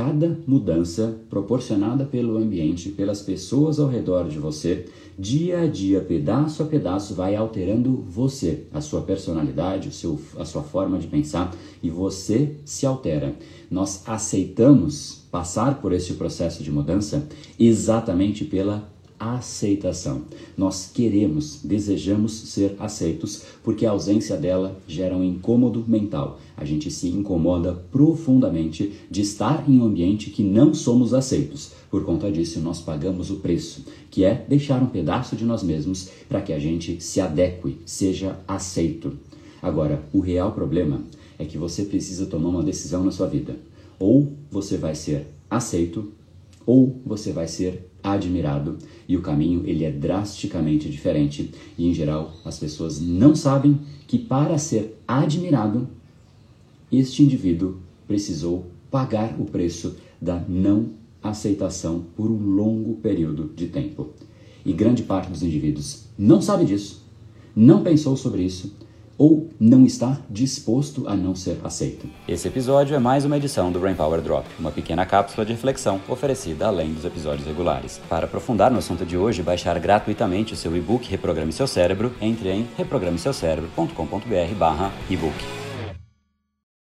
cada mudança proporcionada pelo ambiente, pelas pessoas ao redor de você, dia a dia, pedaço a pedaço, vai alterando você, a sua personalidade, o seu, a sua forma de pensar e você se altera. Nós aceitamos passar por esse processo de mudança exatamente pela aceitação. Nós queremos, desejamos ser aceitos porque a ausência dela gera um incômodo mental. A gente se incomoda profundamente de estar em um ambiente que não somos aceitos. Por conta disso, nós pagamos o preço, que é deixar um pedaço de nós mesmos para que a gente se adeque, seja aceito. Agora, o real problema é que você precisa tomar uma decisão na sua vida. Ou você vai ser aceito, ou você vai ser admirado e o caminho ele é drasticamente diferente e em geral as pessoas não sabem que para ser admirado este indivíduo precisou pagar o preço da não aceitação por um longo período de tempo. E grande parte dos indivíduos não sabe disso, não pensou sobre isso ou não está disposto a não ser aceito. Esse episódio é mais uma edição do Brain Power Drop, uma pequena cápsula de reflexão oferecida além dos episódios regulares. Para aprofundar no assunto de hoje baixar gratuitamente o seu e-book Reprograme Seu Cérebro, entre em reprogrameseucerebro.com.br/ebook.